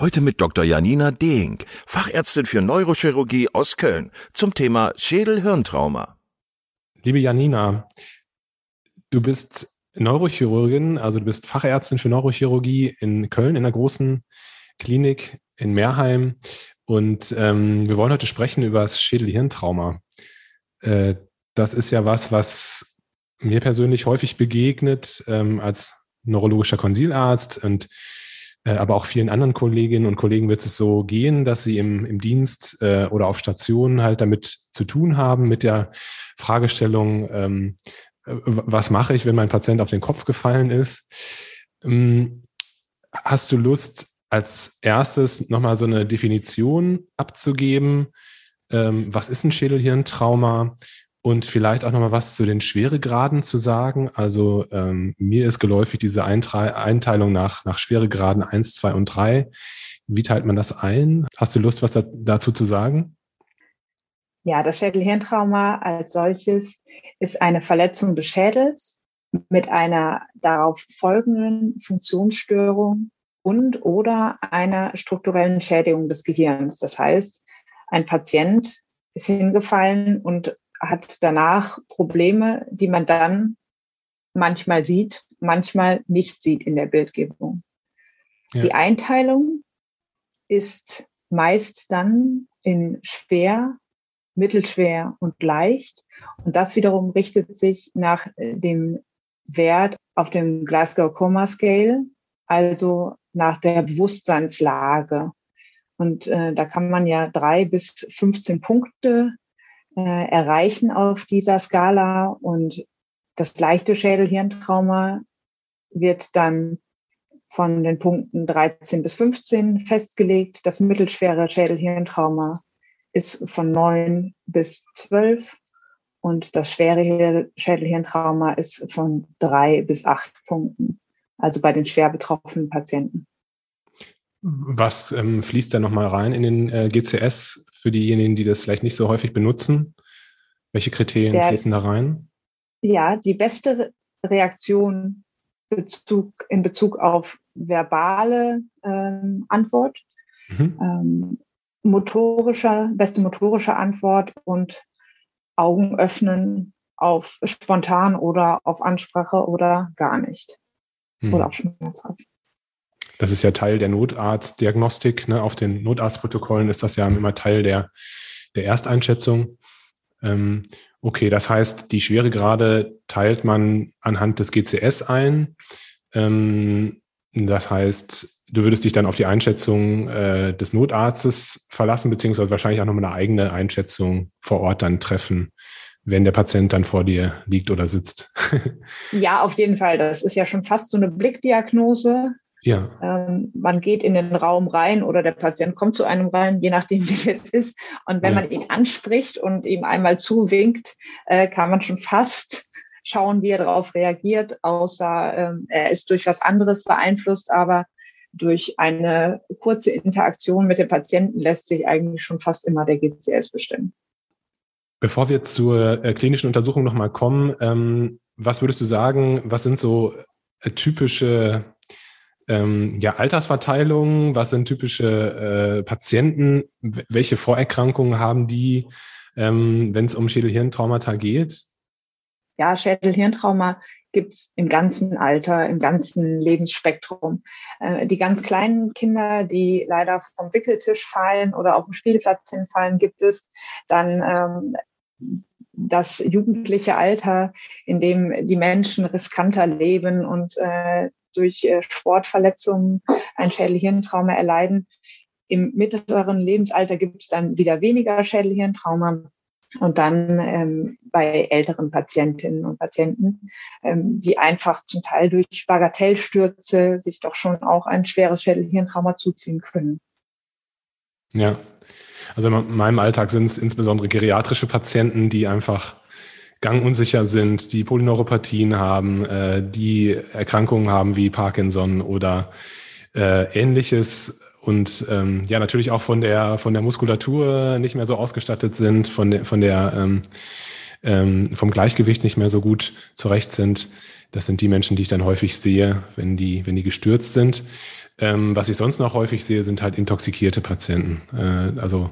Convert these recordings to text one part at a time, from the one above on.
Heute mit Dr. Janina Dehink, Fachärztin für Neurochirurgie aus Köln, zum Thema Schädel-Hirntrauma. Liebe Janina, du bist Neurochirurgin, also du bist Fachärztin für Neurochirurgie in Köln in einer großen Klinik in Meerheim. Und ähm, wir wollen heute sprechen über das Schädel-Hirntrauma. Äh, das ist ja was, was mir persönlich häufig begegnet ähm, als neurologischer Konsilarzt und aber auch vielen anderen Kolleginnen und Kollegen wird es so gehen, dass sie im, im Dienst äh, oder auf Stationen halt damit zu tun haben, mit der Fragestellung, ähm, äh, was mache ich, wenn mein Patient auf den Kopf gefallen ist. Ähm, hast du Lust, als erstes nochmal so eine Definition abzugeben? Ähm, was ist ein Schädelhirntrauma? Und vielleicht auch nochmal was zu den Schweregraden zu sagen. Also ähm, mir ist geläufig diese Einteilung nach, nach Schweregraden 1, 2 und 3. Wie teilt man das ein? Hast du Lust, was da, dazu zu sagen? Ja, das Schädelhirntrauma als solches ist eine Verletzung des Schädels mit einer darauf folgenden Funktionsstörung und oder einer strukturellen Schädigung des Gehirns. Das heißt, ein Patient ist hingefallen und hat danach Probleme, die man dann manchmal sieht, manchmal nicht sieht in der Bildgebung. Ja. Die Einteilung ist meist dann in schwer, mittelschwer und leicht. Und das wiederum richtet sich nach dem Wert auf dem Glasgow Coma Scale, also nach der Bewusstseinslage. Und äh, da kann man ja drei bis 15 Punkte äh, erreichen auf dieser Skala. Und das leichte Schädelhirntrauma wird dann von den Punkten 13 bis 15 festgelegt. Das mittelschwere Schädelhirntrauma ist von 9 bis 12 und das schwere Schädelhirntrauma ist von 3 bis 8 Punkten, also bei den schwer betroffenen Patienten. Was ähm, fließt da nochmal rein in den äh, GCS für diejenigen, die das vielleicht nicht so häufig benutzen? Welche Kriterien Der, fließen da rein? Ja, die beste Reaktion Bezug, in Bezug auf verbale ähm, Antwort, mhm. ähm, motorische, beste motorische Antwort und Augen öffnen auf spontan oder auf Ansprache oder gar nicht. Mhm. Oder auch schmerzhaft. Das ist ja Teil der Notarztdiagnostik. Ne? Auf den Notarztprotokollen ist das ja immer Teil der, der Ersteinschätzung. Ähm, okay, das heißt, die Schweregrade teilt man anhand des GCS ein. Ähm, das heißt, du würdest dich dann auf die Einschätzung äh, des Notarztes verlassen, beziehungsweise wahrscheinlich auch nochmal eine eigene Einschätzung vor Ort dann treffen, wenn der Patient dann vor dir liegt oder sitzt. ja, auf jeden Fall. Das ist ja schon fast so eine Blickdiagnose. Ja. Ähm, man geht in den Raum rein oder der Patient kommt zu einem rein, je nachdem, wie es jetzt ist. Und wenn ja. man ihn anspricht und ihm einmal zuwinkt, äh, kann man schon fast schauen, wie er darauf reagiert, außer ähm, er ist durch was anderes beeinflusst. Aber durch eine kurze Interaktion mit dem Patienten lässt sich eigentlich schon fast immer der GCS bestimmen. Bevor wir zur äh, klinischen Untersuchung nochmal kommen, ähm, was würdest du sagen, was sind so äh, typische ähm, ja, Altersverteilungen, was sind typische äh, Patienten, welche Vorerkrankungen haben die, ähm, wenn es um Schädel-Hirntraumata geht? Ja, Schädel-Hirntrauma gibt es im ganzen Alter, im ganzen Lebensspektrum. Äh, die ganz kleinen Kinder, die leider vom Wickeltisch fallen oder auf dem Spielplatz hinfallen, gibt es. Dann ähm, das jugendliche Alter, in dem die Menschen riskanter leben und äh, durch äh, Sportverletzungen ein Schädelhirntrauma erleiden. Im mittleren Lebensalter gibt es dann wieder weniger Schädelhirntrauma. Und dann ähm, bei älteren Patientinnen und Patienten, ähm, die einfach zum Teil durch Bagatellstürze sich doch schon auch ein schweres Schädelhirntrauma zuziehen können. Ja, also in meinem Alltag sind es insbesondere geriatrische Patienten, die einfach gangunsicher sind, die Polyneuropathien haben, äh, die Erkrankungen haben wie Parkinson oder äh, ähnliches und ähm, ja natürlich auch von der von der Muskulatur nicht mehr so ausgestattet sind, von der von der ähm, ähm, vom Gleichgewicht nicht mehr so gut zurecht sind. Das sind die Menschen, die ich dann häufig sehe, wenn die wenn die gestürzt sind. Ähm, was ich sonst noch häufig sehe, sind halt intoxikierte Patienten, äh, also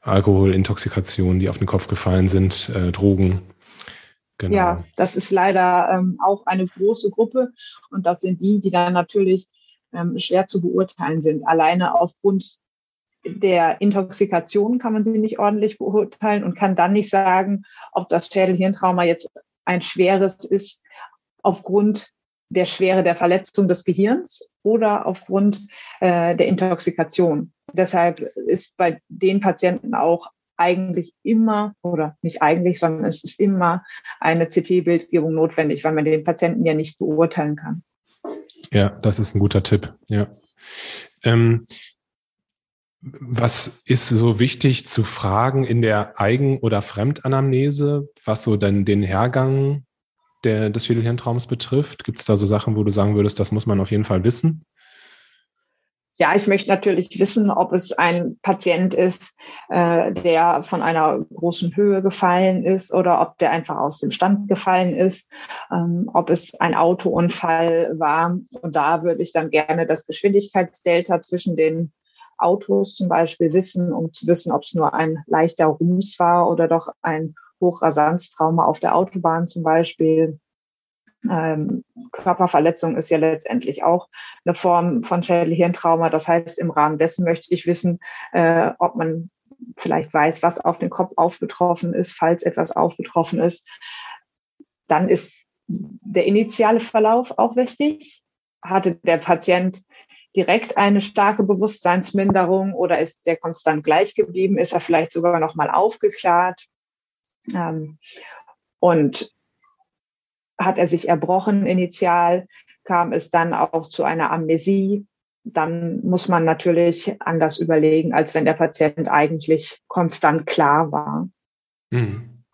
Alkoholintoxikationen, die auf den Kopf gefallen sind, äh, Drogen. Genau. Ja, das ist leider ähm, auch eine große Gruppe und das sind die, die dann natürlich ähm, schwer zu beurteilen sind. Alleine aufgrund der Intoxikation kann man sie nicht ordentlich beurteilen und kann dann nicht sagen, ob das Schädelhirntrauma jetzt ein schweres ist aufgrund der Schwere der Verletzung des Gehirns oder aufgrund äh, der Intoxikation. Deshalb ist bei den Patienten auch eigentlich immer oder nicht eigentlich, sondern es ist immer eine CT-Bildgebung notwendig, weil man den Patienten ja nicht beurteilen kann. Ja, das ist ein guter Tipp. Ja. Ähm, was ist so wichtig zu fragen in der Eigen- oder Fremdanamnese, was so dann den Hergang der, des Schädelhirntraums betrifft? Gibt es da so Sachen, wo du sagen würdest, das muss man auf jeden Fall wissen? Ja, ich möchte natürlich wissen, ob es ein Patient ist, äh, der von einer großen Höhe gefallen ist oder ob der einfach aus dem Stand gefallen ist, ähm, ob es ein Autounfall war. Und da würde ich dann gerne das Geschwindigkeitsdelta zwischen den Autos zum Beispiel wissen, um zu wissen, ob es nur ein leichter Ruß war oder doch ein Hochrasanztrauma auf der Autobahn zum Beispiel. Ähm, Körperverletzung ist ja letztendlich auch eine Form von Schädel-Hirntrauma. Das heißt, im Rahmen dessen möchte ich wissen, äh, ob man vielleicht weiß, was auf den Kopf aufgetroffen ist, falls etwas aufgetroffen ist. Dann ist der initiale Verlauf auch wichtig. Hatte der Patient direkt eine starke Bewusstseinsminderung oder ist der konstant gleich geblieben? Ist er vielleicht sogar noch mal aufgeklärt? Ähm, und hat er sich erbrochen initial, kam es dann auch zu einer Amnesie. Dann muss man natürlich anders überlegen, als wenn der Patient eigentlich konstant klar war. Mhm.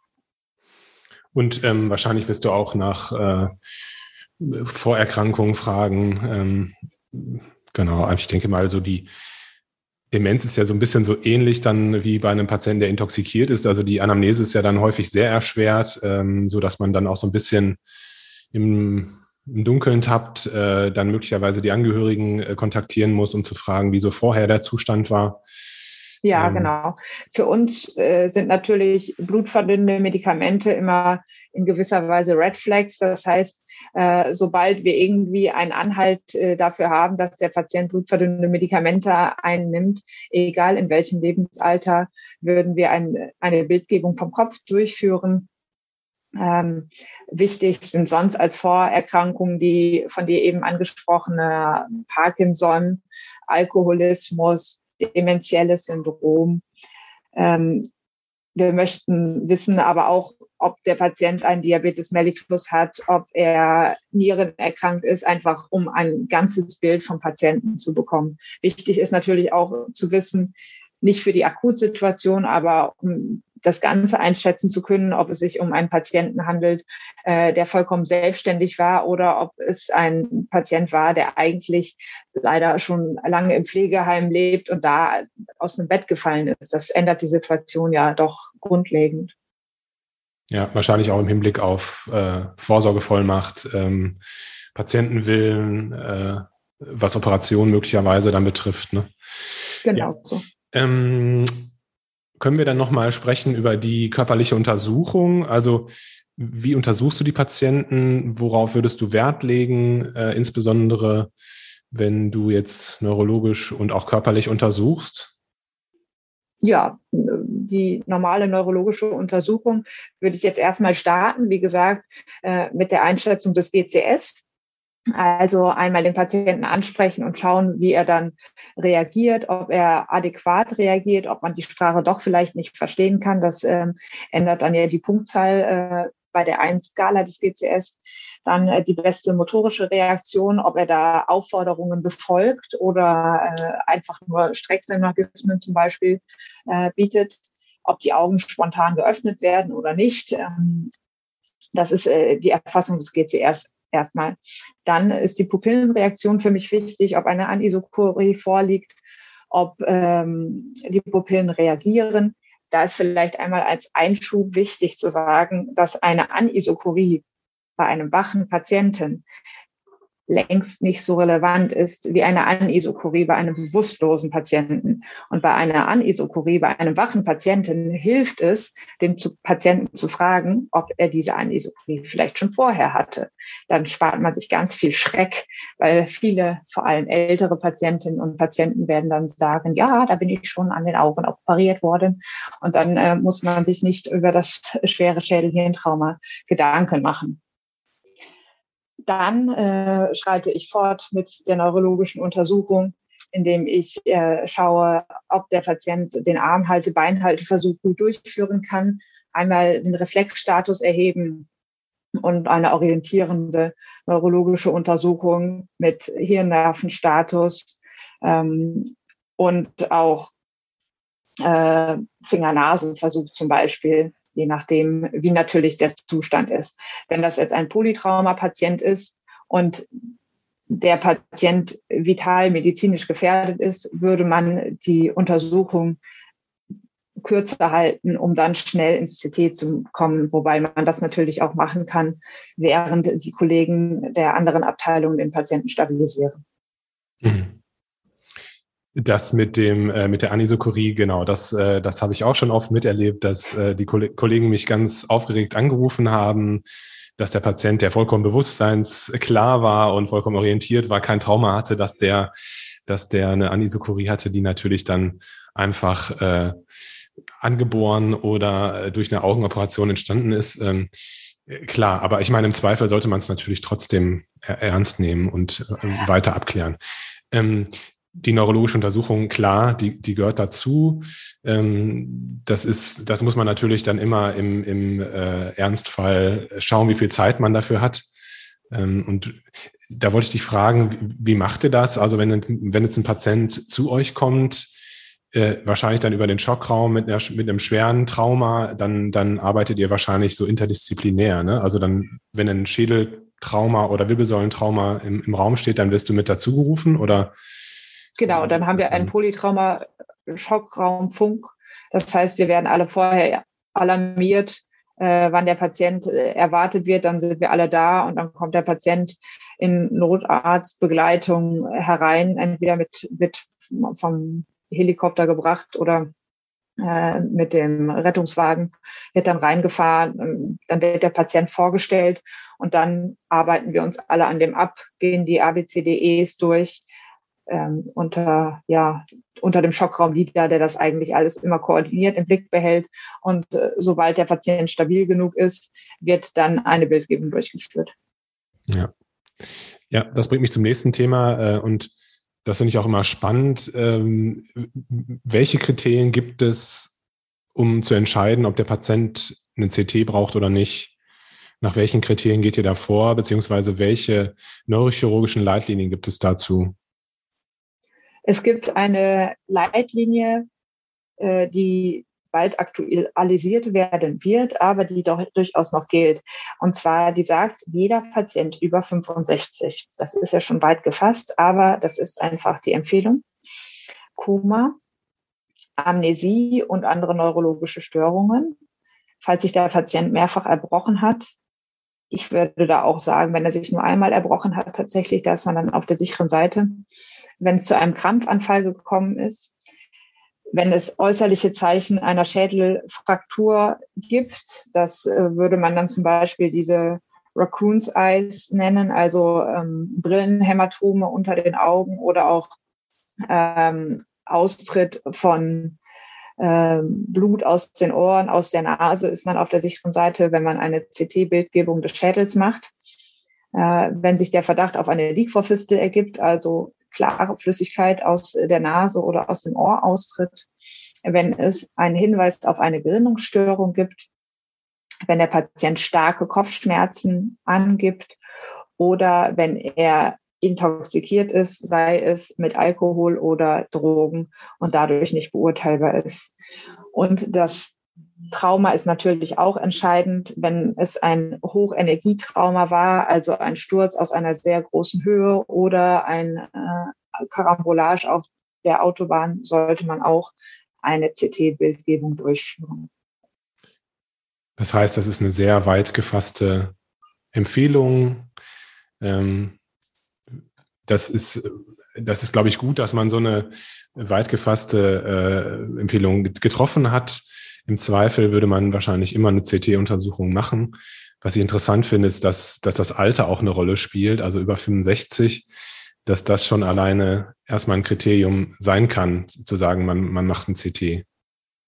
Und ähm, wahrscheinlich wirst du auch nach äh, Vorerkrankungen fragen. Ähm, genau, ich denke mal, so die Demenz ist ja so ein bisschen so ähnlich dann wie bei einem Patienten, der intoxikiert ist. Also die Anamnese ist ja dann häufig sehr erschwert, ähm, so dass man dann auch so ein bisschen im, im Dunkeln tappt, äh, dann möglicherweise die Angehörigen äh, kontaktieren muss, um zu fragen, wieso vorher der Zustand war. Ja, ähm. genau. Für uns äh, sind natürlich blutverdünnende Medikamente immer in gewisser Weise Red Flags. Das heißt, äh, sobald wir irgendwie einen Anhalt äh, dafür haben, dass der Patient blutverdünnende Medikamente einnimmt, egal in welchem Lebensalter, würden wir ein, eine Bildgebung vom Kopf durchführen ähm, wichtig sind sonst als Vorerkrankungen die von dir eben angesprochene Parkinson, Alkoholismus, dementielles Syndrom. Ähm, wir möchten wissen aber auch, ob der Patient einen Diabetes mellitus hat, ob er Nieren erkrankt ist, einfach um ein ganzes Bild vom Patienten zu bekommen. Wichtig ist natürlich auch zu wissen, nicht für die Akutsituation, aber um das Ganze einschätzen zu können, ob es sich um einen Patienten handelt, äh, der vollkommen selbstständig war oder ob es ein Patient war, der eigentlich leider schon lange im Pflegeheim lebt und da aus dem Bett gefallen ist. Das ändert die Situation ja doch grundlegend. Ja, wahrscheinlich auch im Hinblick auf äh, Vorsorgevollmacht, ähm, Patientenwillen, äh, was Operationen möglicherweise dann betrifft. Ne? Genau ja. so. Ähm, können wir dann nochmal sprechen über die körperliche Untersuchung? Also wie untersuchst du die Patienten? Worauf würdest du Wert legen, äh, insbesondere wenn du jetzt neurologisch und auch körperlich untersuchst? Ja, die normale neurologische Untersuchung würde ich jetzt erstmal starten, wie gesagt, äh, mit der Einschätzung des GCS. Also einmal den Patienten ansprechen und schauen, wie er dann reagiert, ob er adäquat reagiert, ob man die Sprache doch vielleicht nicht verstehen kann. Das ähm, ändert dann ja die Punktzahl äh, bei der 1-Skala des GCS. Dann äh, die beste motorische Reaktion, ob er da Aufforderungen befolgt oder äh, einfach nur Strecksynergismen zum Beispiel äh, bietet, ob die Augen spontan geöffnet werden oder nicht. Ähm, das ist äh, die Erfassung des GCS erstmal. Dann ist die Pupillenreaktion für mich wichtig, ob eine Anisokorie vorliegt, ob ähm, die Pupillen reagieren. Da ist vielleicht einmal als Einschub wichtig zu sagen, dass eine Anisokorie bei einem wachen Patienten längst nicht so relevant ist wie eine Anisokorie bei einem bewusstlosen Patienten. Und bei einer Anisokorie bei einem wachen Patienten hilft es, den Patienten zu fragen, ob er diese Anisokorie vielleicht schon vorher hatte. Dann spart man sich ganz viel Schreck, weil viele, vor allem ältere Patientinnen und Patienten werden dann sagen, ja, da bin ich schon an den Augen operiert worden. Und dann äh, muss man sich nicht über das schwere Schädelhirntrauma Gedanken machen. Dann äh, schreite ich fort mit der neurologischen Untersuchung, indem ich äh, schaue, ob der Patient den Armhalte, Beinhalteversuch gut durchführen kann, einmal den Reflexstatus erheben und eine orientierende neurologische Untersuchung mit Hirnnervenstatus ähm, und auch äh, Finger-Nasen-Versuch zum Beispiel je nachdem, wie natürlich der Zustand ist. Wenn das jetzt ein Polytrauma-Patient ist und der Patient vital medizinisch gefährdet ist, würde man die Untersuchung kürzer halten, um dann schnell ins CT zu kommen, wobei man das natürlich auch machen kann, während die Kollegen der anderen Abteilungen den Patienten stabilisieren. Mhm. Das mit dem äh, mit der Anisokorie, genau, das äh, das habe ich auch schon oft miterlebt, dass äh, die Kollegen mich ganz aufgeregt angerufen haben, dass der Patient, der vollkommen bewusstseinsklar war und vollkommen orientiert war, kein Trauma hatte, dass der dass der eine Anisokorie hatte, die natürlich dann einfach äh, angeboren oder äh, durch eine Augenoperation entstanden ist. Ähm, Klar, aber ich meine, im Zweifel sollte man es natürlich trotzdem ernst nehmen und äh, weiter abklären. Ähm, die neurologische Untersuchung, klar, die, die gehört dazu. Ähm, das ist, das muss man natürlich dann immer im, im äh, Ernstfall schauen, wie viel Zeit man dafür hat. Ähm, und da wollte ich dich fragen, wie, wie macht ihr das? Also wenn, wenn jetzt ein Patient zu euch kommt, äh, wahrscheinlich dann über den Schockraum mit, einer, mit einem schweren Trauma, dann, dann arbeitet ihr wahrscheinlich so interdisziplinär. Ne? Also dann, wenn ein Schädeltrauma oder Wirbelsäulentrauma im, im Raum steht, dann wirst du mit dazugerufen oder Genau, dann haben wir einen Polytrauma-Schockraumfunk. Das heißt, wir werden alle vorher alarmiert, äh, wann der Patient äh, erwartet wird. Dann sind wir alle da und dann kommt der Patient in Notarztbegleitung herein, entweder mit, wird vom Helikopter gebracht oder äh, mit dem Rettungswagen wird dann reingefahren, dann wird der Patient vorgestellt und dann arbeiten wir uns alle an dem ab, gehen die ABCDEs durch, ähm, unter, ja, unter dem Schockraumleader, der das eigentlich alles immer koordiniert, im Blick behält. Und äh, sobald der Patient stabil genug ist, wird dann eine Bildgebung durchgeführt. Ja. Ja, das bringt mich zum nächsten Thema äh, und das finde ich auch immer spannend. Ähm, welche Kriterien gibt es, um zu entscheiden, ob der Patient eine CT braucht oder nicht? Nach welchen Kriterien geht ihr da vor, beziehungsweise welche neurochirurgischen Leitlinien gibt es dazu? Es gibt eine Leitlinie, äh, die bald aktualisiert werden wird, aber die doch durchaus noch gilt. Und zwar, die sagt, jeder Patient über 65, das ist ja schon weit gefasst, aber das ist einfach die Empfehlung. Koma, Amnesie und andere neurologische Störungen. Falls sich der Patient mehrfach erbrochen hat, ich würde da auch sagen, wenn er sich nur einmal erbrochen hat, tatsächlich, da ist man dann auf der sicheren Seite. Wenn es zu einem Krampfanfall gekommen ist, wenn es äußerliche Zeichen einer Schädelfraktur gibt, das äh, würde man dann zum Beispiel diese Raccoon's Eyes nennen, also ähm, Brillenhämatome unter den Augen oder auch ähm, Austritt von ähm, Blut aus den Ohren, aus der Nase, ist man auf der sicheren Seite, wenn man eine CT-Bildgebung des Schädels macht. Äh, wenn sich der Verdacht auf eine Liquorfistel ergibt, also klare Flüssigkeit aus der Nase oder aus dem Ohr austritt, wenn es einen Hinweis auf eine Gerinnungsstörung gibt, wenn der Patient starke Kopfschmerzen angibt oder wenn er intoxikiert ist, sei es mit Alkohol oder Drogen und dadurch nicht beurteilbar ist. Und das Trauma ist natürlich auch entscheidend, wenn es ein Hochenergietrauma war, also ein Sturz aus einer sehr großen Höhe oder ein äh, Karambolage auf der Autobahn, sollte man auch eine CT-Bildgebung durchführen. Das heißt, das ist eine sehr weit gefasste Empfehlung. Ähm, das ist, das ist, glaube ich, gut, dass man so eine weit gefasste äh, Empfehlung getroffen hat. Im Zweifel würde man wahrscheinlich immer eine CT-Untersuchung machen. Was ich interessant finde, ist, dass, dass das Alter auch eine Rolle spielt, also über 65, dass das schon alleine erstmal ein Kriterium sein kann, zu sagen, man, man macht ein CT.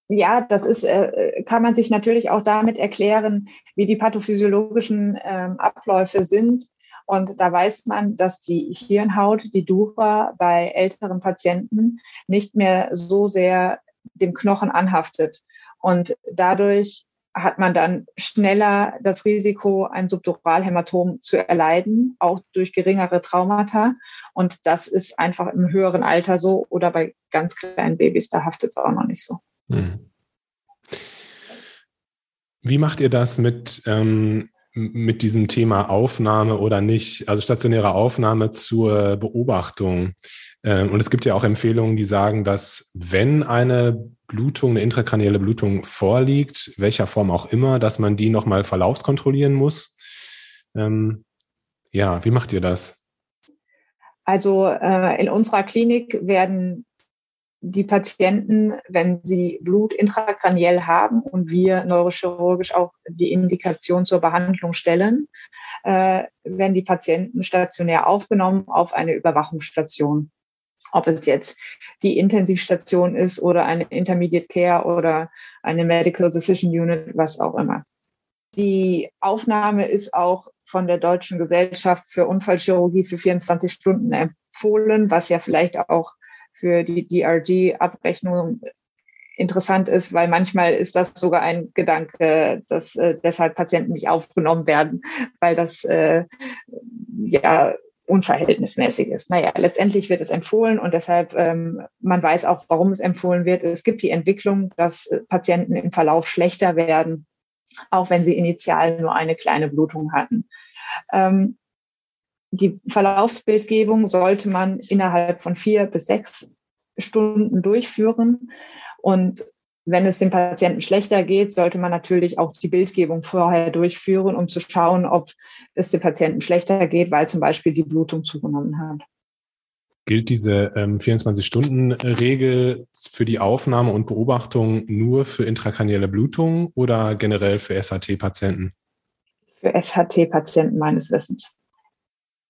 Ja, das ist, äh, kann man sich natürlich auch damit erklären, wie die pathophysiologischen ähm, Abläufe sind. Und da weiß man, dass die Hirnhaut, die Dura bei älteren Patienten nicht mehr so sehr dem Knochen anhaftet. Und dadurch hat man dann schneller das Risiko, ein Subduralhämatom zu erleiden, auch durch geringere Traumata. Und das ist einfach im höheren Alter so oder bei ganz kleinen Babys, da haftet es auch noch nicht so. Hm. Wie macht ihr das mit, ähm, mit diesem Thema Aufnahme oder nicht, also stationäre Aufnahme zur Beobachtung? Ähm, und es gibt ja auch Empfehlungen, die sagen, dass wenn eine Blutung, eine intrakranielle Blutung vorliegt, welcher Form auch immer, dass man die nochmal verlaufskontrollieren muss. Ähm, ja, wie macht ihr das? Also äh, in unserer Klinik werden die Patienten, wenn sie Blut intrakraniell haben und wir neurochirurgisch auch die Indikation zur Behandlung stellen, äh, werden die Patienten stationär aufgenommen auf eine Überwachungsstation ob es jetzt die Intensivstation ist oder eine Intermediate Care oder eine Medical Decision Unit, was auch immer. Die Aufnahme ist auch von der Deutschen Gesellschaft für Unfallchirurgie für 24 Stunden empfohlen, was ja vielleicht auch für die DRG-Abrechnung interessant ist, weil manchmal ist das sogar ein Gedanke, dass äh, deshalb Patienten nicht aufgenommen werden, weil das äh, ja unverhältnismäßig ist. Naja, letztendlich wird es empfohlen und deshalb, ähm, man weiß auch, warum es empfohlen wird. Es gibt die Entwicklung, dass Patienten im Verlauf schlechter werden, auch wenn sie initial nur eine kleine Blutung hatten. Ähm, die Verlaufsbildgebung sollte man innerhalb von vier bis sechs Stunden durchführen. Und wenn es dem Patienten schlechter geht, sollte man natürlich auch die Bildgebung vorher durchführen, um zu schauen, ob es dem Patienten schlechter geht, weil zum Beispiel die Blutung zugenommen hat. Gilt diese ähm, 24-Stunden-Regel für die Aufnahme und Beobachtung nur für intrakranielle Blutung oder generell für SHT-Patienten? Für SHT-Patienten meines Wissens.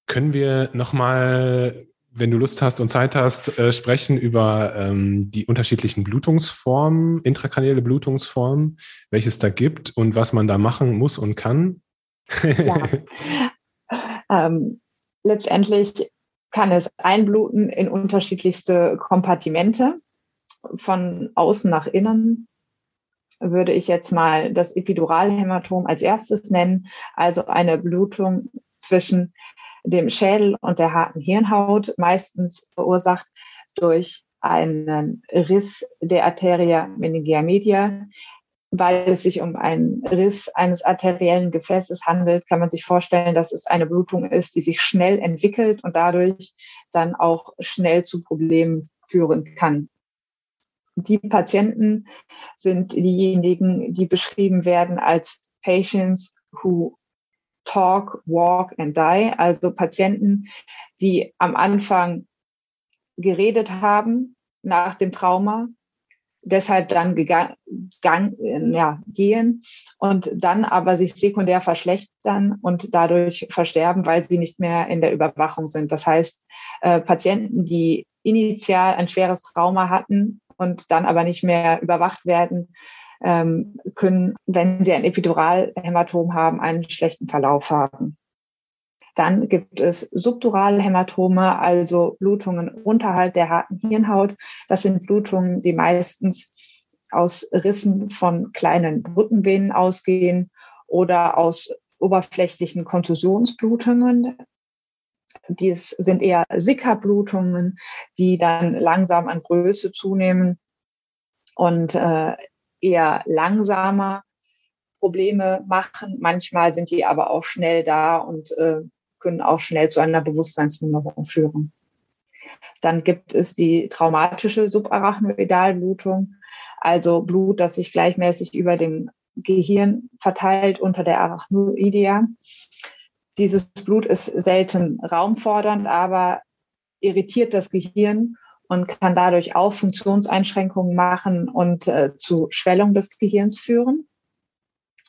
Können wir nochmal wenn du Lust hast und Zeit hast, äh, sprechen über ähm, die unterschiedlichen Blutungsformen, intrakranielle Blutungsformen, welches da gibt und was man da machen muss und kann. ja. ähm, letztendlich kann es einbluten in unterschiedlichste Kompartimente. Von außen nach innen würde ich jetzt mal das Epiduralhämatom als erstes nennen, also eine Blutung zwischen dem Schädel und der harten Hirnhaut, meistens verursacht durch einen Riss der Arteria meningia media. Weil es sich um einen Riss eines arteriellen Gefäßes handelt, kann man sich vorstellen, dass es eine Blutung ist, die sich schnell entwickelt und dadurch dann auch schnell zu Problemen führen kann. Die Patienten sind diejenigen, die beschrieben werden als Patients who talk, walk and die, also Patienten, die am Anfang geredet haben nach dem Trauma, deshalb dann gegang, gang, ja, gehen und dann aber sich sekundär verschlechtern und dadurch versterben, weil sie nicht mehr in der Überwachung sind. Das heißt, äh, Patienten, die initial ein schweres Trauma hatten und dann aber nicht mehr überwacht werden, ähm, können, wenn sie ein Epiduralhämatom haben, einen schlechten Verlauf haben. Dann gibt es subdurale Hämatome, also Blutungen unterhalb der harten Hirnhaut. Das sind Blutungen, die meistens aus Rissen von kleinen Brückenvenen ausgehen oder aus oberflächlichen Kontusionsblutungen. Dies sind eher Sickerblutungen, die dann langsam an Größe zunehmen und äh, eher langsamer Probleme machen. Manchmal sind die aber auch schnell da und äh, können auch schnell zu einer Bewusstseinsminderung führen. Dann gibt es die traumatische Subarachnoidalblutung, also Blut, das sich gleichmäßig über dem Gehirn verteilt unter der Arachnoidea. Dieses Blut ist selten raumfordernd, aber irritiert das Gehirn und kann dadurch auch Funktionseinschränkungen machen und äh, zu Schwellung des Gehirns führen.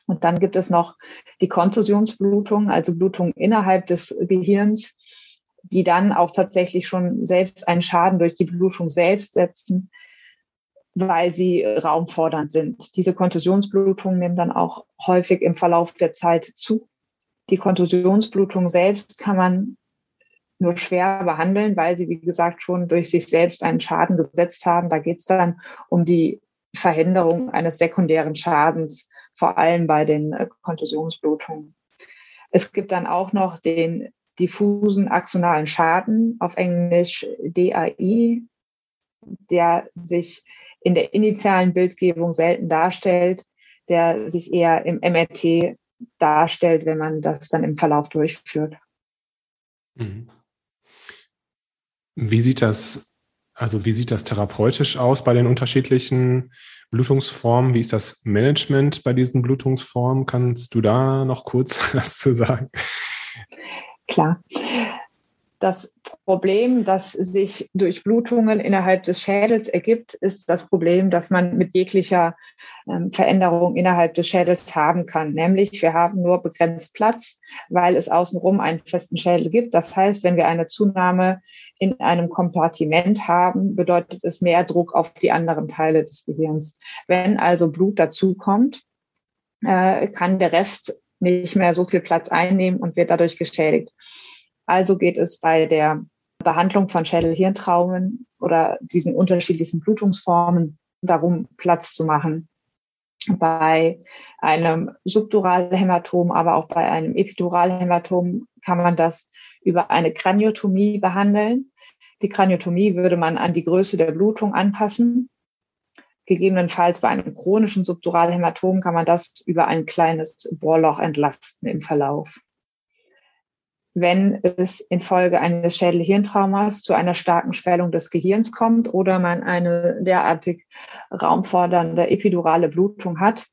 Und dann gibt es noch die Kontusionsblutung, also Blutung innerhalb des Gehirns, die dann auch tatsächlich schon selbst einen Schaden durch die Blutung selbst setzen, weil sie raumfordernd sind. Diese Kontusionsblutungen nehmen dann auch häufig im Verlauf der Zeit zu. Die Kontusionsblutung selbst kann man nur schwer behandeln, weil sie, wie gesagt, schon durch sich selbst einen Schaden gesetzt haben. Da geht es dann um die Verhinderung eines sekundären Schadens, vor allem bei den äh, Kontusionsblutungen. Es gibt dann auch noch den diffusen axonalen Schaden, auf Englisch DAI, der sich in der initialen Bildgebung selten darstellt, der sich eher im MRT darstellt, wenn man das dann im Verlauf durchführt. Mhm. Wie sieht das, also wie sieht das therapeutisch aus bei den unterschiedlichen Blutungsformen? Wie ist das Management bei diesen Blutungsformen? Kannst du da noch kurz was zu sagen? Klar. Das Problem, das sich durch Blutungen innerhalb des Schädels ergibt, ist das Problem, das man mit jeglicher ähm, Veränderung innerhalb des Schädels haben kann. Nämlich, wir haben nur begrenzt Platz, weil es außenrum einen festen Schädel gibt. Das heißt, wenn wir eine Zunahme in einem Kompartiment haben, bedeutet es mehr Druck auf die anderen Teile des Gehirns. Wenn also Blut dazukommt, äh, kann der Rest nicht mehr so viel Platz einnehmen und wird dadurch geschädigt. Also geht es bei der Behandlung von Schädel-Hirntraumen oder diesen unterschiedlichen Blutungsformen darum, Platz zu machen. Bei einem Subduralhämatom, aber auch bei einem Epiduralhämatom kann man das über eine Kraniotomie behandeln. Die Kraniotomie würde man an die Größe der Blutung anpassen. Gegebenenfalls bei einem chronischen Subduralhämatom kann man das über ein kleines Bohrloch entlasten im Verlauf wenn es infolge eines Schädel-Hirntraumas zu einer starken Schwellung des Gehirns kommt oder man eine derartig raumfordernde epidurale Blutung hat,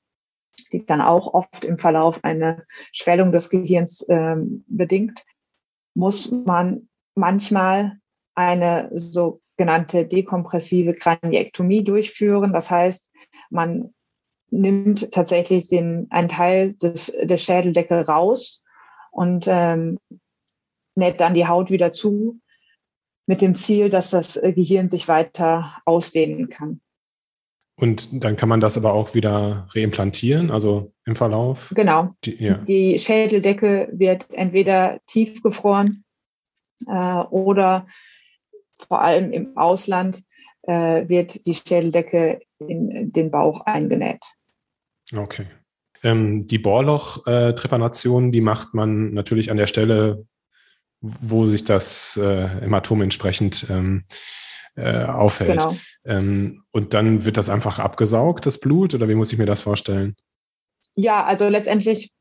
die dann auch oft im Verlauf eine Schwellung des Gehirns äh, bedingt, muss man manchmal eine sogenannte dekompressive Kraniektomie durchführen. Das heißt, man nimmt tatsächlich den, einen Teil des, der Schädeldecke raus und ähm, näht dann die Haut wieder zu, mit dem Ziel, dass das äh, Gehirn sich weiter ausdehnen kann. Und dann kann man das aber auch wieder reimplantieren, also im Verlauf? Genau. Die, ja. die Schädeldecke wird entweder tiefgefroren äh, oder vor allem im Ausland äh, wird die Schädeldecke in den Bauch eingenäht. Okay. Ähm, die Bohrloch-Trepanation, die macht man natürlich an der Stelle, wo sich das äh, Hämatom entsprechend ähm, äh, auffällt. Genau. Ähm, und dann wird das einfach abgesaugt, das Blut, oder wie muss ich mir das vorstellen? Ja, also letztendlich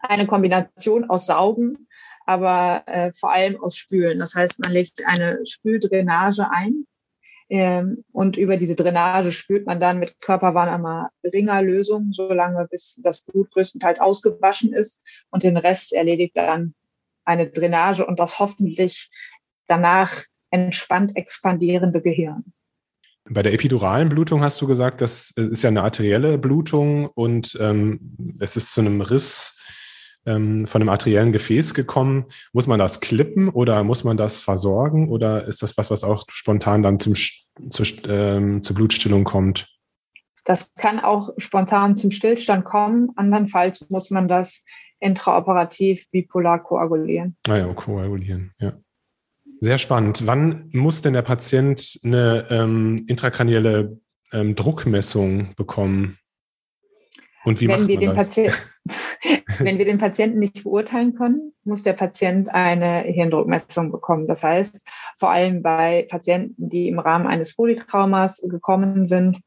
eine Kombination aus Saugen, aber äh, vor allem aus Spülen. Das heißt, man legt eine Spüldrainage ein ähm, und über diese Drainage spült man dann mit körperwarmer Ringerlösung, solange bis das Blut größtenteils ausgewaschen ist und den Rest erledigt dann eine Drainage und das hoffentlich danach entspannt expandierende Gehirn. Bei der epiduralen Blutung hast du gesagt, das ist ja eine arterielle Blutung und ähm, es ist zu einem Riss ähm, von einem arteriellen Gefäß gekommen. Muss man das klippen oder muss man das versorgen oder ist das was, was auch spontan dann zum, zu, ähm, zur Blutstillung kommt? Das kann auch spontan zum Stillstand kommen. Andernfalls muss man das intraoperativ bipolar koagulieren. Ah ja, koagulieren, ja. Sehr spannend. Wann muss denn der Patient eine ähm, intrakranielle ähm, Druckmessung bekommen? Und wie wenn macht man das? wenn wir den Patienten nicht beurteilen können, muss der Patient eine Hirndruckmessung bekommen. Das heißt, vor allem bei Patienten, die im Rahmen eines Polytraumas gekommen sind,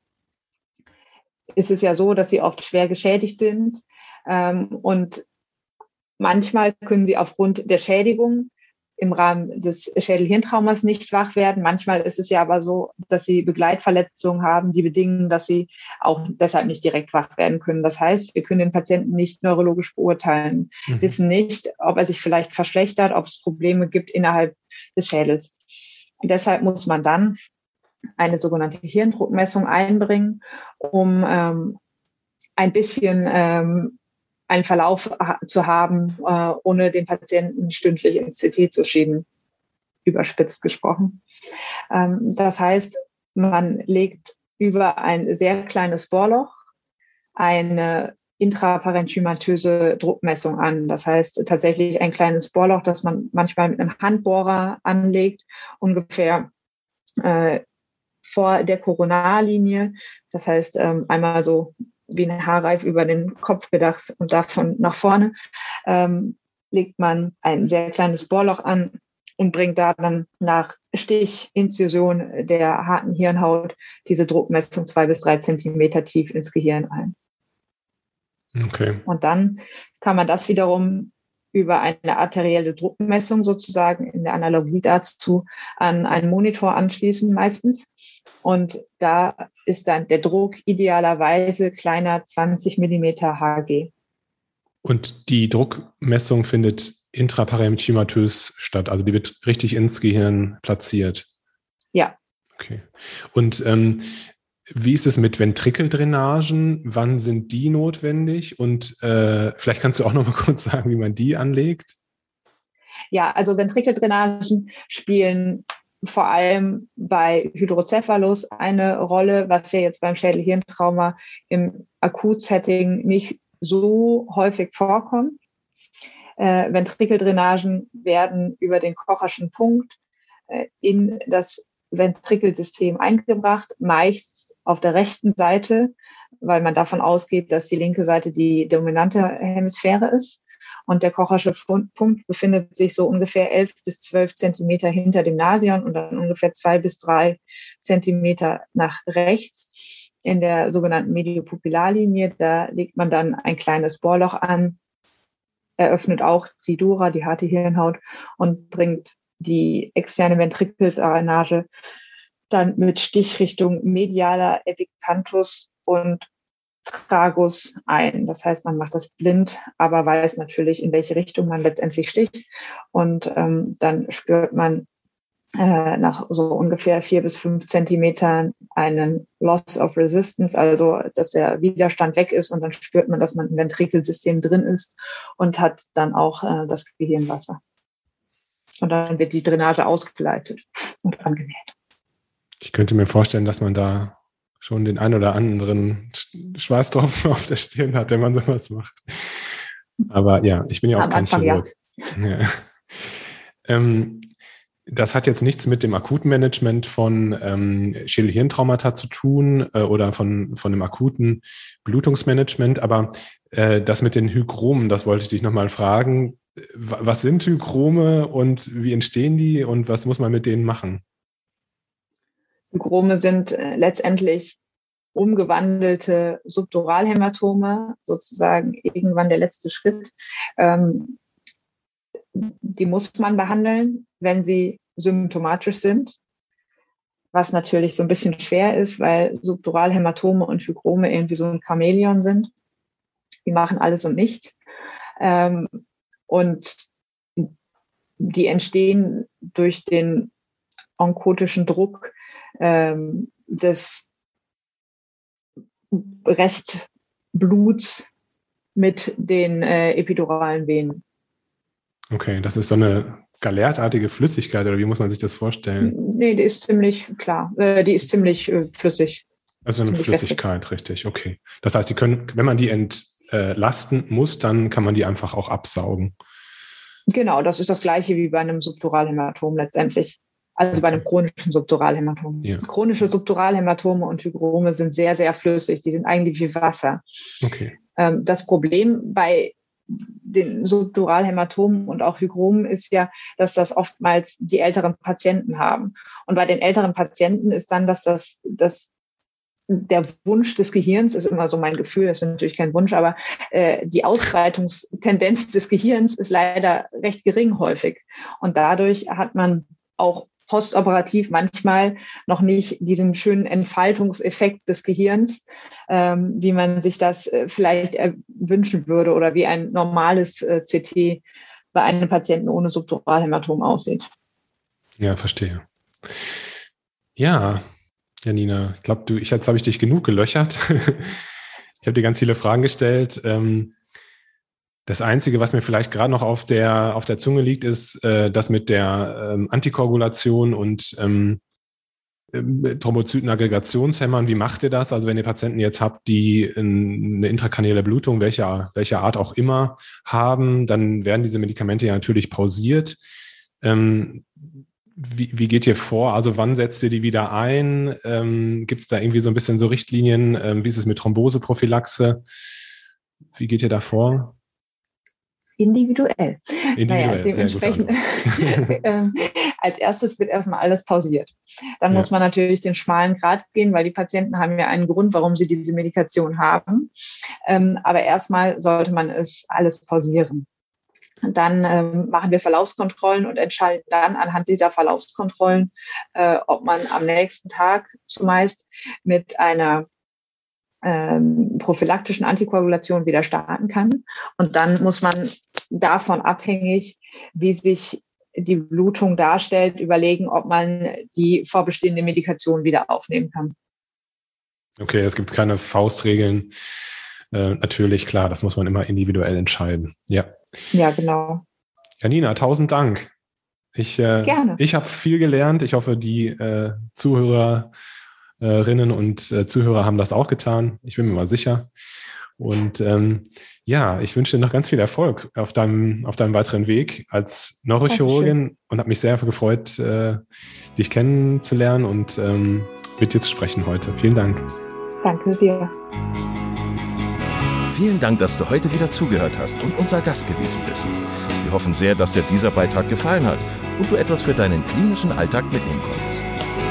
ist es ja so, dass sie oft schwer geschädigt sind. Ähm, und manchmal können sie aufgrund der Schädigung im Rahmen des Schädelhirntraumas nicht wach werden. Manchmal ist es ja aber so, dass sie Begleitverletzungen haben, die bedingen, dass sie auch deshalb nicht direkt wach werden können. Das heißt, wir können den Patienten nicht neurologisch beurteilen, mhm. wissen nicht, ob er sich vielleicht verschlechtert, ob es Probleme gibt innerhalb des Schädels. Und deshalb muss man dann eine sogenannte Hirndruckmessung einbringen, um ähm, ein bisschen ähm, einen Verlauf zu haben, äh, ohne den Patienten stündlich ins CT zu schieben, überspitzt gesprochen. Ähm, das heißt, man legt über ein sehr kleines Bohrloch eine intraparenchymatöse Druckmessung an. Das heißt tatsächlich ein kleines Bohrloch, das man manchmal mit einem Handbohrer anlegt, ungefähr äh, vor der Koronarlinie. Das heißt ähm, einmal so wie ein Haarreif über den Kopf gedacht und davon nach vorne, ähm, legt man ein sehr kleines Bohrloch an und bringt da dann nach Stichinzision der harten Hirnhaut diese Druckmessung zwei bis drei Zentimeter tief ins Gehirn ein. Okay. Und dann kann man das wiederum über eine arterielle Druckmessung sozusagen in der Analogie dazu an einen Monitor anschließen meistens. Und da ist dann der Druck idealerweise kleiner 20 Millimeter Hg. Und die Druckmessung findet intraparenchymatös statt, also die wird richtig ins Gehirn platziert. Ja. Okay. Und ähm, wie ist es mit Ventrikeldrainagen? Wann sind die notwendig? Und äh, vielleicht kannst du auch noch mal kurz sagen, wie man die anlegt. Ja, also Ventrikeldrainagen spielen vor allem bei Hydrocephalus eine Rolle, was ja jetzt beim Schädelhirntrauma im Akutsetting nicht so häufig vorkommt. Äh, Ventrikeldrainagen werden über den Kocherschen Punkt äh, in das Ventrikelsystem eingebracht, meist auf der rechten Seite, weil man davon ausgeht, dass die linke Seite die dominante Hemisphäre ist. Und der Kochersche Punkt befindet sich so ungefähr elf bis zwölf Zentimeter hinter dem Nasion und dann ungefähr zwei bis drei Zentimeter nach rechts in der sogenannten Mediopupillarlinie. Da legt man dann ein kleines Bohrloch an, eröffnet auch die Dura, die harte Hirnhaut und bringt die externe Ventrikeldrainage dann mit Stichrichtung medialer Epicanthus und Tragus ein. Das heißt, man macht das blind, aber weiß natürlich, in welche Richtung man letztendlich sticht. Und ähm, dann spürt man äh, nach so ungefähr vier bis fünf Zentimetern einen Loss of Resistance, also dass der Widerstand weg ist und dann spürt man, dass man im Ventrikelsystem drin ist und hat dann auch äh, das Gehirnwasser. Und dann wird die Drainage ausgeleitet und angenäht. Ich könnte mir vorstellen, dass man da schon den ein oder anderen Schweißtropfen auf der Stirn hat, wenn man sowas macht. Aber ja, ich bin ja auch kein Anfang, Chirurg. Ja. Ja. Ähm, das hat jetzt nichts mit dem akuten Management von ähm, Schädel-Hirntraumata zu tun äh, oder von, von dem akuten Blutungsmanagement, aber äh, das mit den Hygromen, das wollte ich dich nochmal fragen. Was sind Hygrome und wie entstehen die und was muss man mit denen machen? Hygrome sind äh, letztendlich umgewandelte Subduralhämatome, sozusagen irgendwann der letzte Schritt. Ähm, die muss man behandeln, wenn sie symptomatisch sind, was natürlich so ein bisschen schwer ist, weil Subduralhämatome und Hygrome irgendwie so ein Chamäleon sind. Die machen alles und nichts. Ähm, und die entstehen durch den onkotischen Druck ähm, des Restbluts mit den äh, epiduralen Venen. Okay, das ist so eine galertartige Flüssigkeit oder wie muss man sich das vorstellen? Nee, die ist ziemlich klar. Äh, die ist ziemlich äh, flüssig. Also eine Flüssigkeit, festig. richtig, okay. Das heißt, die können, wenn man die entlasten muss, dann kann man die einfach auch absaugen. Genau, das ist das gleiche wie bei einem Subduralhämatom letztendlich. Also bei einem chronischen Subduralhämatom. Ja. Chronische Subduralhämatome und Hygrome sind sehr, sehr flüssig. Die sind eigentlich wie Wasser. Okay. Ähm, das Problem bei den Subduralhämatomen und auch Hygromen ist ja, dass das oftmals die älteren Patienten haben. Und bei den älteren Patienten ist dann, dass das, das der Wunsch des Gehirns ist immer so mein Gefühl, das ist natürlich kein Wunsch, aber äh, die Ausbreitungstendenz des Gehirns ist leider recht gering häufig. Und dadurch hat man auch postoperativ manchmal noch nicht diesen schönen Entfaltungseffekt des Gehirns, ähm, wie man sich das äh, vielleicht wünschen würde oder wie ein normales äh, CT bei einem Patienten ohne Subduralhämatom aussieht. Ja, verstehe. Ja, Janina, ich glaube, du, ich, jetzt habe ich dich genug gelöchert. ich habe dir ganz viele Fragen gestellt. Ähm, das Einzige, was mir vielleicht gerade noch auf der, auf der Zunge liegt, ist äh, das mit der ähm, Antikoagulation und ähm, äh, Thrombozytenaggregationshämmern. Wie macht ihr das? Also wenn ihr Patienten jetzt habt, die eine intrakranielle Blutung, welcher, welcher Art auch immer, haben, dann werden diese Medikamente ja natürlich pausiert. Ähm, wie, wie geht ihr vor? Also wann setzt ihr die wieder ein? Ähm, Gibt es da irgendwie so ein bisschen so Richtlinien? Ähm, wie ist es mit Thromboseprophylaxe? Wie geht ihr da vor? Individuell. Individuell naja, dementsprechend äh, als erstes wird erstmal alles pausiert. Dann ja. muss man natürlich den schmalen Grad gehen, weil die Patienten haben ja einen Grund, warum sie diese Medikation haben. Ähm, aber erstmal sollte man es alles pausieren. Dann ähm, machen wir Verlaufskontrollen und entscheiden dann anhand dieser Verlaufskontrollen, äh, ob man am nächsten Tag zumeist mit einer ähm, prophylaktischen Antikoagulation wieder starten kann. Und dann muss man davon abhängig, wie sich die Blutung darstellt, überlegen, ob man die vorbestehende Medikation wieder aufnehmen kann. Okay, es gibt keine Faustregeln. Äh, natürlich, klar, das muss man immer individuell entscheiden. Ja. Ja, genau. Janina, tausend Dank. Ich, äh, Gerne. ich habe viel gelernt. Ich hoffe, die äh, Zuhörer Zuhörerinnen und äh, Zuhörer haben das auch getan. Ich bin mir mal sicher. Und ähm, ja, ich wünsche dir noch ganz viel Erfolg auf deinem, auf deinem weiteren Weg als Neurochirurgin und habe mich sehr gefreut, äh, dich kennenzulernen und ähm, mit dir zu sprechen heute. Vielen Dank. Danke dir. Vielen Dank, dass du heute wieder zugehört hast und unser Gast gewesen bist. Wir hoffen sehr, dass dir dieser Beitrag gefallen hat und du etwas für deinen klinischen Alltag mitnehmen konntest.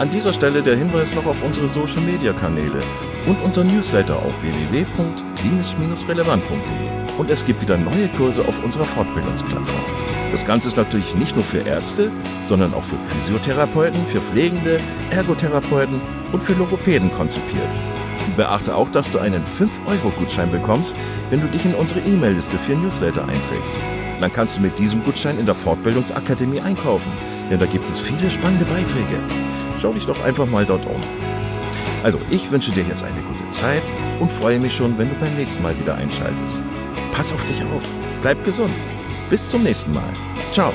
An dieser Stelle der Hinweis noch auf unsere Social Media Kanäle und unser Newsletter auf www.klinisch-relevant.de. Und es gibt wieder neue Kurse auf unserer Fortbildungsplattform. Das Ganze ist natürlich nicht nur für Ärzte, sondern auch für Physiotherapeuten, für Pflegende, Ergotherapeuten und für Logopäden konzipiert. Beachte auch, dass du einen 5-Euro-Gutschein bekommst, wenn du dich in unsere E-Mail-Liste für Newsletter einträgst. Dann kannst du mit diesem Gutschein in der Fortbildungsakademie einkaufen, denn da gibt es viele spannende Beiträge. Schau dich doch einfach mal dort um. Also, ich wünsche dir jetzt eine gute Zeit und freue mich schon, wenn du beim nächsten Mal wieder einschaltest. Pass auf dich auf, bleib gesund. Bis zum nächsten Mal. Ciao.